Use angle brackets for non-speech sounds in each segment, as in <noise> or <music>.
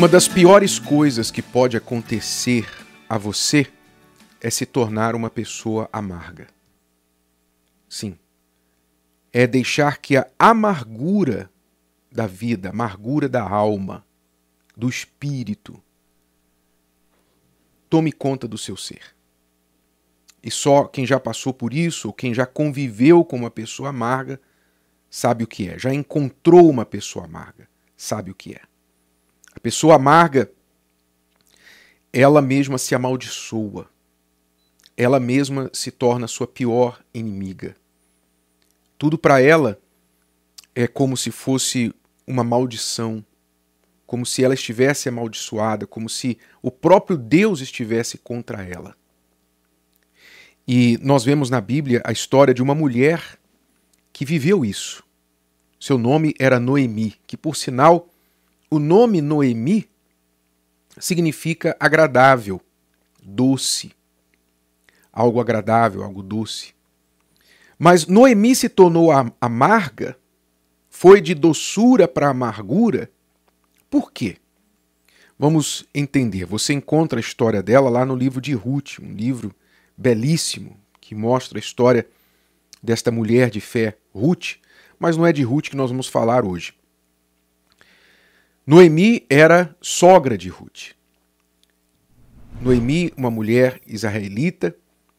Uma das piores coisas que pode acontecer a você é se tornar uma pessoa amarga. Sim. É deixar que a amargura da vida, a amargura da alma, do espírito, tome conta do seu ser. E só quem já passou por isso, ou quem já conviveu com uma pessoa amarga, sabe o que é. Já encontrou uma pessoa amarga, sabe o que é. A pessoa amarga, ela mesma se amaldiçoa. Ela mesma se torna sua pior inimiga. Tudo para ela é como se fosse uma maldição, como se ela estivesse amaldiçoada, como se o próprio Deus estivesse contra ela. E nós vemos na Bíblia a história de uma mulher que viveu isso. Seu nome era Noemi, que por sinal o nome Noemi significa agradável, doce. Algo agradável, algo doce. Mas Noemi se tornou amarga, foi de doçura para amargura. Por quê? Vamos entender. Você encontra a história dela lá no livro de Ruth, um livro belíssimo que mostra a história desta mulher de fé, Ruth, mas não é de Ruth que nós vamos falar hoje. Noemi era sogra de Ruth. Noemi, uma mulher israelita,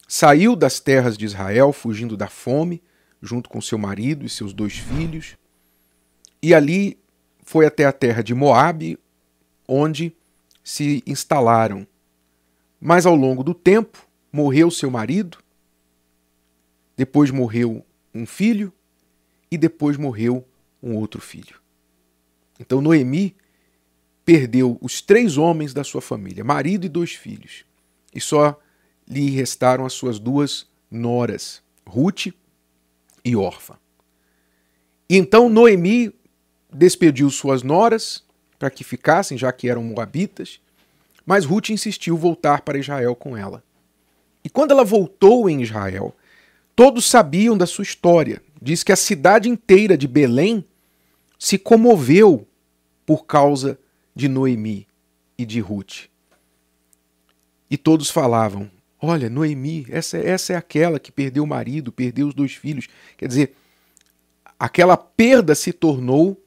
saiu das terras de Israel fugindo da fome, junto com seu marido e seus dois filhos, e ali foi até a terra de Moabe, onde se instalaram. Mas ao longo do tempo, morreu seu marido, depois morreu um filho e depois morreu um outro filho. Então Noemi perdeu os três homens da sua família, marido e dois filhos, e só lhe restaram as suas duas noras, Ruth e Orfa. Então Noemi despediu suas noras para que ficassem, já que eram moabitas, mas Ruth insistiu voltar para Israel com ela. E quando ela voltou em Israel, todos sabiam da sua história. Diz que a cidade inteira de Belém se comoveu por causa de Noemi e de Ruth. E todos falavam: Olha, Noemi, essa, essa é aquela que perdeu o marido, perdeu os dois filhos. Quer dizer, aquela perda se tornou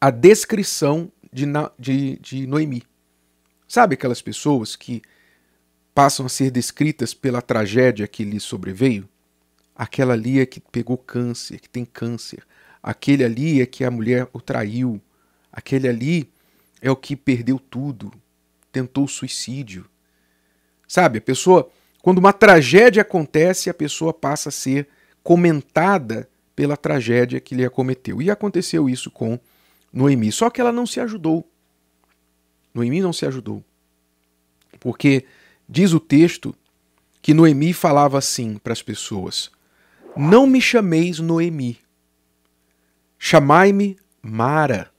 a descrição de, de, de Noemi. Sabe aquelas pessoas que passam a ser descritas pela tragédia que lhes sobreveio? Aquela ali é que pegou câncer, que tem câncer. Aquele ali é que a mulher o traiu. Aquele ali é o que perdeu tudo, tentou suicídio. Sabe, a pessoa, quando uma tragédia acontece, a pessoa passa a ser comentada pela tragédia que lhe acometeu. E aconteceu isso com Noemi. Só que ela não se ajudou. Noemi não se ajudou. Porque Diz o texto que Noemi falava assim para as pessoas: Não me chameis Noemi, chamai-me Mara,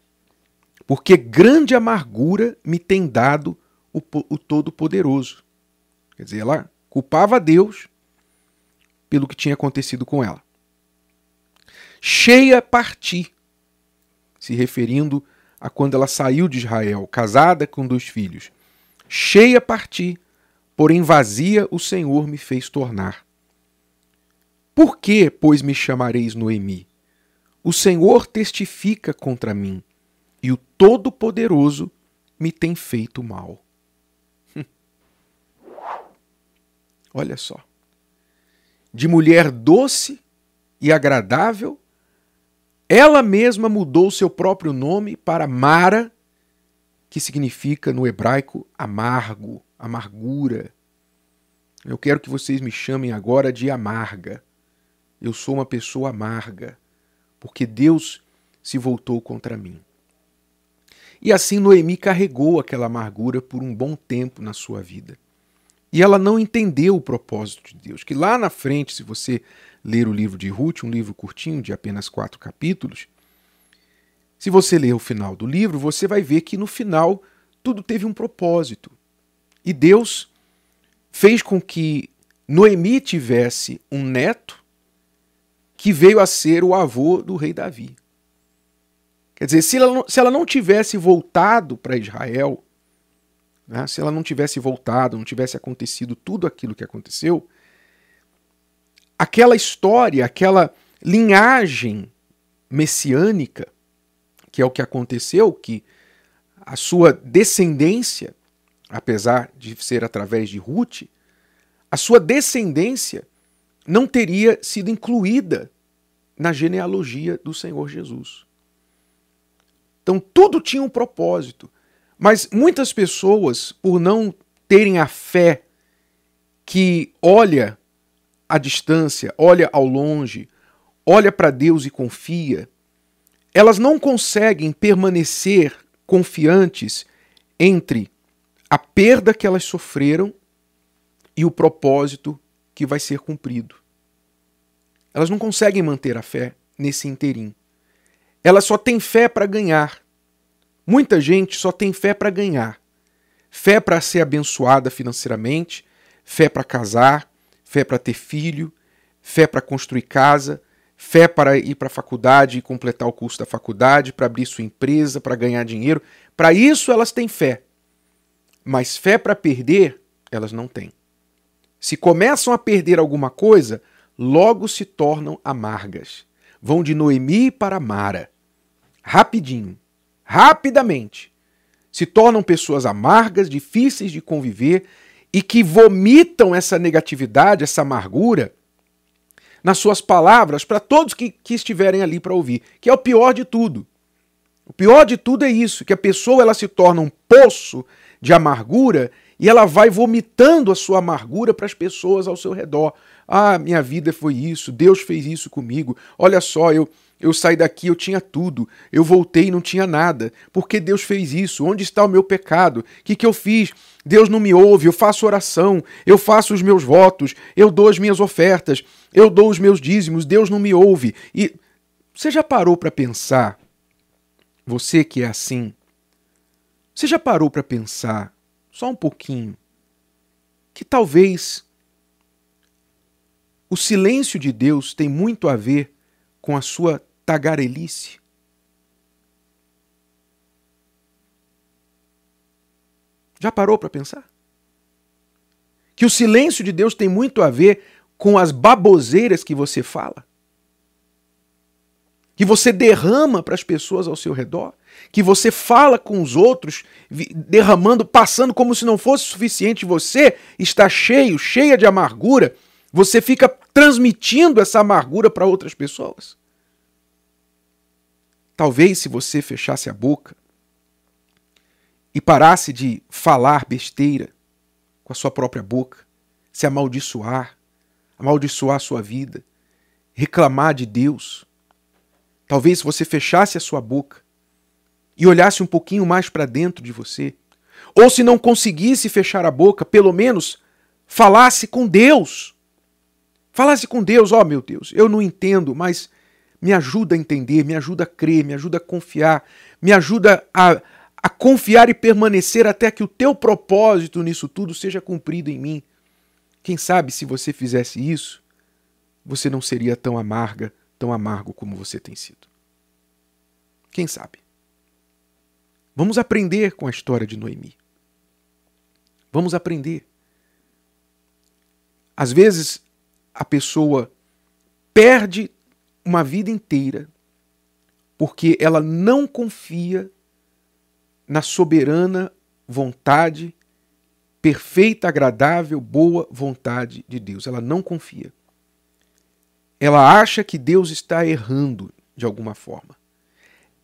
porque grande amargura me tem dado o, o Todo-Poderoso. Quer dizer, ela culpava Deus pelo que tinha acontecido com ela. Cheia parti, se referindo a quando ela saiu de Israel, casada com dois filhos. Cheia parti porém vazia o Senhor me fez tornar. Por que, pois, me chamareis Noemi? O Senhor testifica contra mim, e o Todo-Poderoso me tem feito mal. <laughs> Olha só. De mulher doce e agradável, ela mesma mudou seu próprio nome para Mara, que significa no hebraico amargo amargura. Eu quero que vocês me chamem agora de amarga. Eu sou uma pessoa amarga, porque Deus se voltou contra mim. E assim Noemi carregou aquela amargura por um bom tempo na sua vida. E ela não entendeu o propósito de Deus, que lá na frente, se você ler o livro de Ruth, um livro curtinho de apenas quatro capítulos, se você ler o final do livro, você vai ver que no final tudo teve um propósito. E Deus fez com que Noemi tivesse um neto que veio a ser o avô do rei Davi. Quer dizer, se ela, se ela não tivesse voltado para Israel, né, se ela não tivesse voltado, não tivesse acontecido tudo aquilo que aconteceu, aquela história, aquela linhagem messiânica, que é o que aconteceu, que a sua descendência, apesar de ser através de Ruth, a sua descendência não teria sido incluída na genealogia do Senhor Jesus. Então tudo tinha um propósito. Mas muitas pessoas, por não terem a fé que olha à distância, olha ao longe, olha para Deus e confia, elas não conseguem permanecer confiantes entre a perda que elas sofreram e o propósito que vai ser cumprido. Elas não conseguem manter a fé nesse interim. Ela só tem fé para ganhar. Muita gente só tem fé para ganhar. Fé para ser abençoada financeiramente, fé para casar, fé para ter filho, fé para construir casa, fé para ir para a faculdade e completar o curso da faculdade, para abrir sua empresa, para ganhar dinheiro. Para isso elas têm fé. Mas fé para perder, elas não têm. Se começam a perder alguma coisa, logo se tornam amargas vão de Noemi para Mara. Rapidinho, rapidamente. Se tornam pessoas amargas, difíceis de conviver e que vomitam essa negatividade, essa amargura nas suas palavras para todos que, que estiverem ali para ouvir, que é o pior de tudo. O pior de tudo é isso, que a pessoa ela se torna um poço de amargura e ela vai vomitando a sua amargura para as pessoas ao seu redor. Ah, minha vida foi isso, Deus fez isso comigo. Olha só, eu eu saí daqui, eu tinha tudo. Eu voltei e não tinha nada. Por que Deus fez isso? Onde está o meu pecado? O que, que eu fiz? Deus não me ouve. Eu faço oração. Eu faço os meus votos. Eu dou as minhas ofertas. Eu dou os meus dízimos. Deus não me ouve. E você já parou para pensar? Você que é assim. Você já parou para pensar, só um pouquinho, que talvez o silêncio de Deus tem muito a ver com a sua tagarelice. Já parou para pensar? Que o silêncio de Deus tem muito a ver com as baboseiras que você fala? Que você derrama para as pessoas ao seu redor? Que você fala com os outros, derramando, passando como se não fosse suficiente, você está cheio, cheia de amargura, você fica transmitindo essa amargura para outras pessoas. Talvez se você fechasse a boca e parasse de falar besteira com a sua própria boca, se amaldiçoar, amaldiçoar a sua vida, reclamar de Deus. Talvez se você fechasse a sua boca e olhasse um pouquinho mais para dentro de você, ou se não conseguisse fechar a boca, pelo menos falasse com Deus Falasse com Deus, ó oh, meu Deus, eu não entendo, mas me ajuda a entender, me ajuda a crer, me ajuda a confiar, me ajuda a, a confiar e permanecer até que o teu propósito nisso tudo seja cumprido em mim. Quem sabe se você fizesse isso, você não seria tão amarga, tão amargo como você tem sido. Quem sabe? Vamos aprender com a história de Noemi. Vamos aprender. Às vezes a pessoa perde uma vida inteira porque ela não confia na soberana vontade, perfeita, agradável, boa vontade de Deus. Ela não confia. Ela acha que Deus está errando de alguma forma.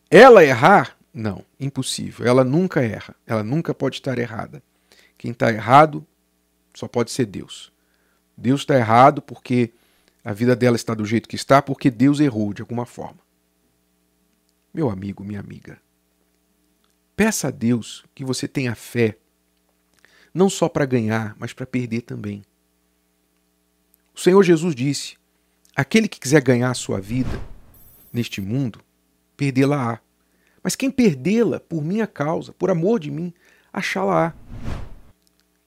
Ela errar? Não, impossível. Ela nunca erra. Ela nunca pode estar errada. Quem está errado só pode ser Deus. Deus está errado porque a vida dela está do jeito que está, porque Deus errou de alguma forma. Meu amigo, minha amiga, peça a Deus que você tenha fé, não só para ganhar, mas para perder também. O Senhor Jesus disse: aquele que quiser ganhar a sua vida neste mundo, perdê-la-á. Mas quem perdê-la por minha causa, por amor de mim, achá-la-á.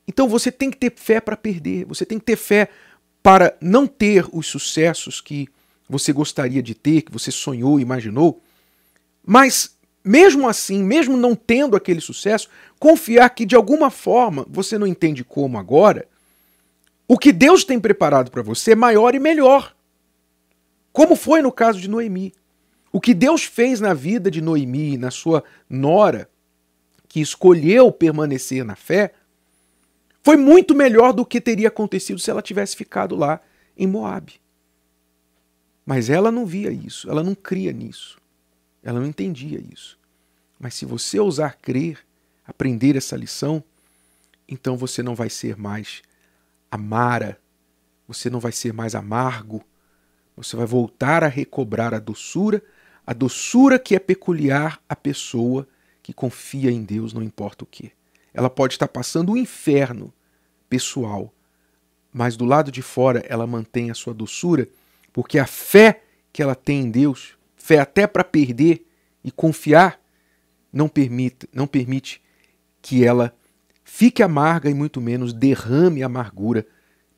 Então você tem que ter fé para perder, você tem que ter fé para não ter os sucessos que você gostaria de ter, que você sonhou, imaginou, mas mesmo assim, mesmo não tendo aquele sucesso, confiar que de alguma forma, você não entende como agora, o que Deus tem preparado para você é maior e melhor. Como foi no caso de Noemi. O que Deus fez na vida de Noemi, na sua nora, que escolheu permanecer na fé, foi muito melhor do que teria acontecido se ela tivesse ficado lá em Moabe. Mas ela não via isso, ela não cria nisso. Ela não entendia isso. Mas se você ousar crer, aprender essa lição, então você não vai ser mais amara, você não vai ser mais amargo, você vai voltar a recobrar a doçura, a doçura que é peculiar à pessoa que confia em Deus, não importa o que. Ela pode estar passando um inferno pessoal, mas do lado de fora ela mantém a sua doçura, porque a fé que ela tem em Deus, fé até para perder e confiar, não permite, não permite que ela fique amarga e muito menos derrame amargura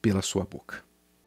pela sua boca.